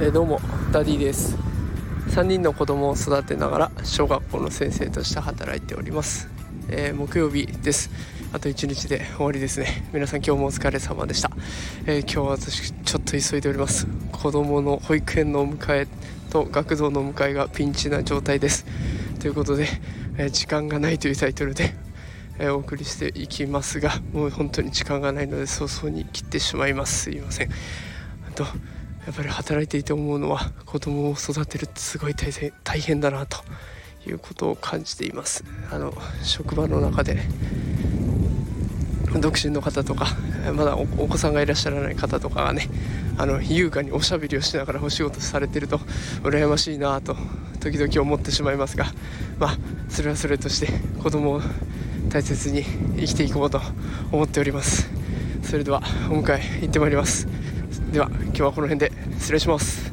えどうもダディです。3人の子供を育てながら小学校の先生として働いております、えー木曜日です。あと1日で終わりですね。皆さん今日もお疲れ様でした、えー今日は私ちょっと急いでおります。子供の保育園のお迎えと学童の迎えがピンチな状態です。ということで、えー時間がないというタイトルでえーお送りしていきますが もう本当に時間がないので早々に切ってしまいます。すいません。あとやっぱり働いていて思うのは子供を育てるってすごい大変大変だなということを感じています。あの職場の中で独身の方とかまだおお子さんがいらっしゃらない方とかがねあの優雅におしゃべりをしながらお仕事されてると羨ましいなと時々思ってしまいますがまあそれはそれとして子供を大切に生きていこうと思っております。それではお迎え行ってまいります。では今日はこの辺で失礼します。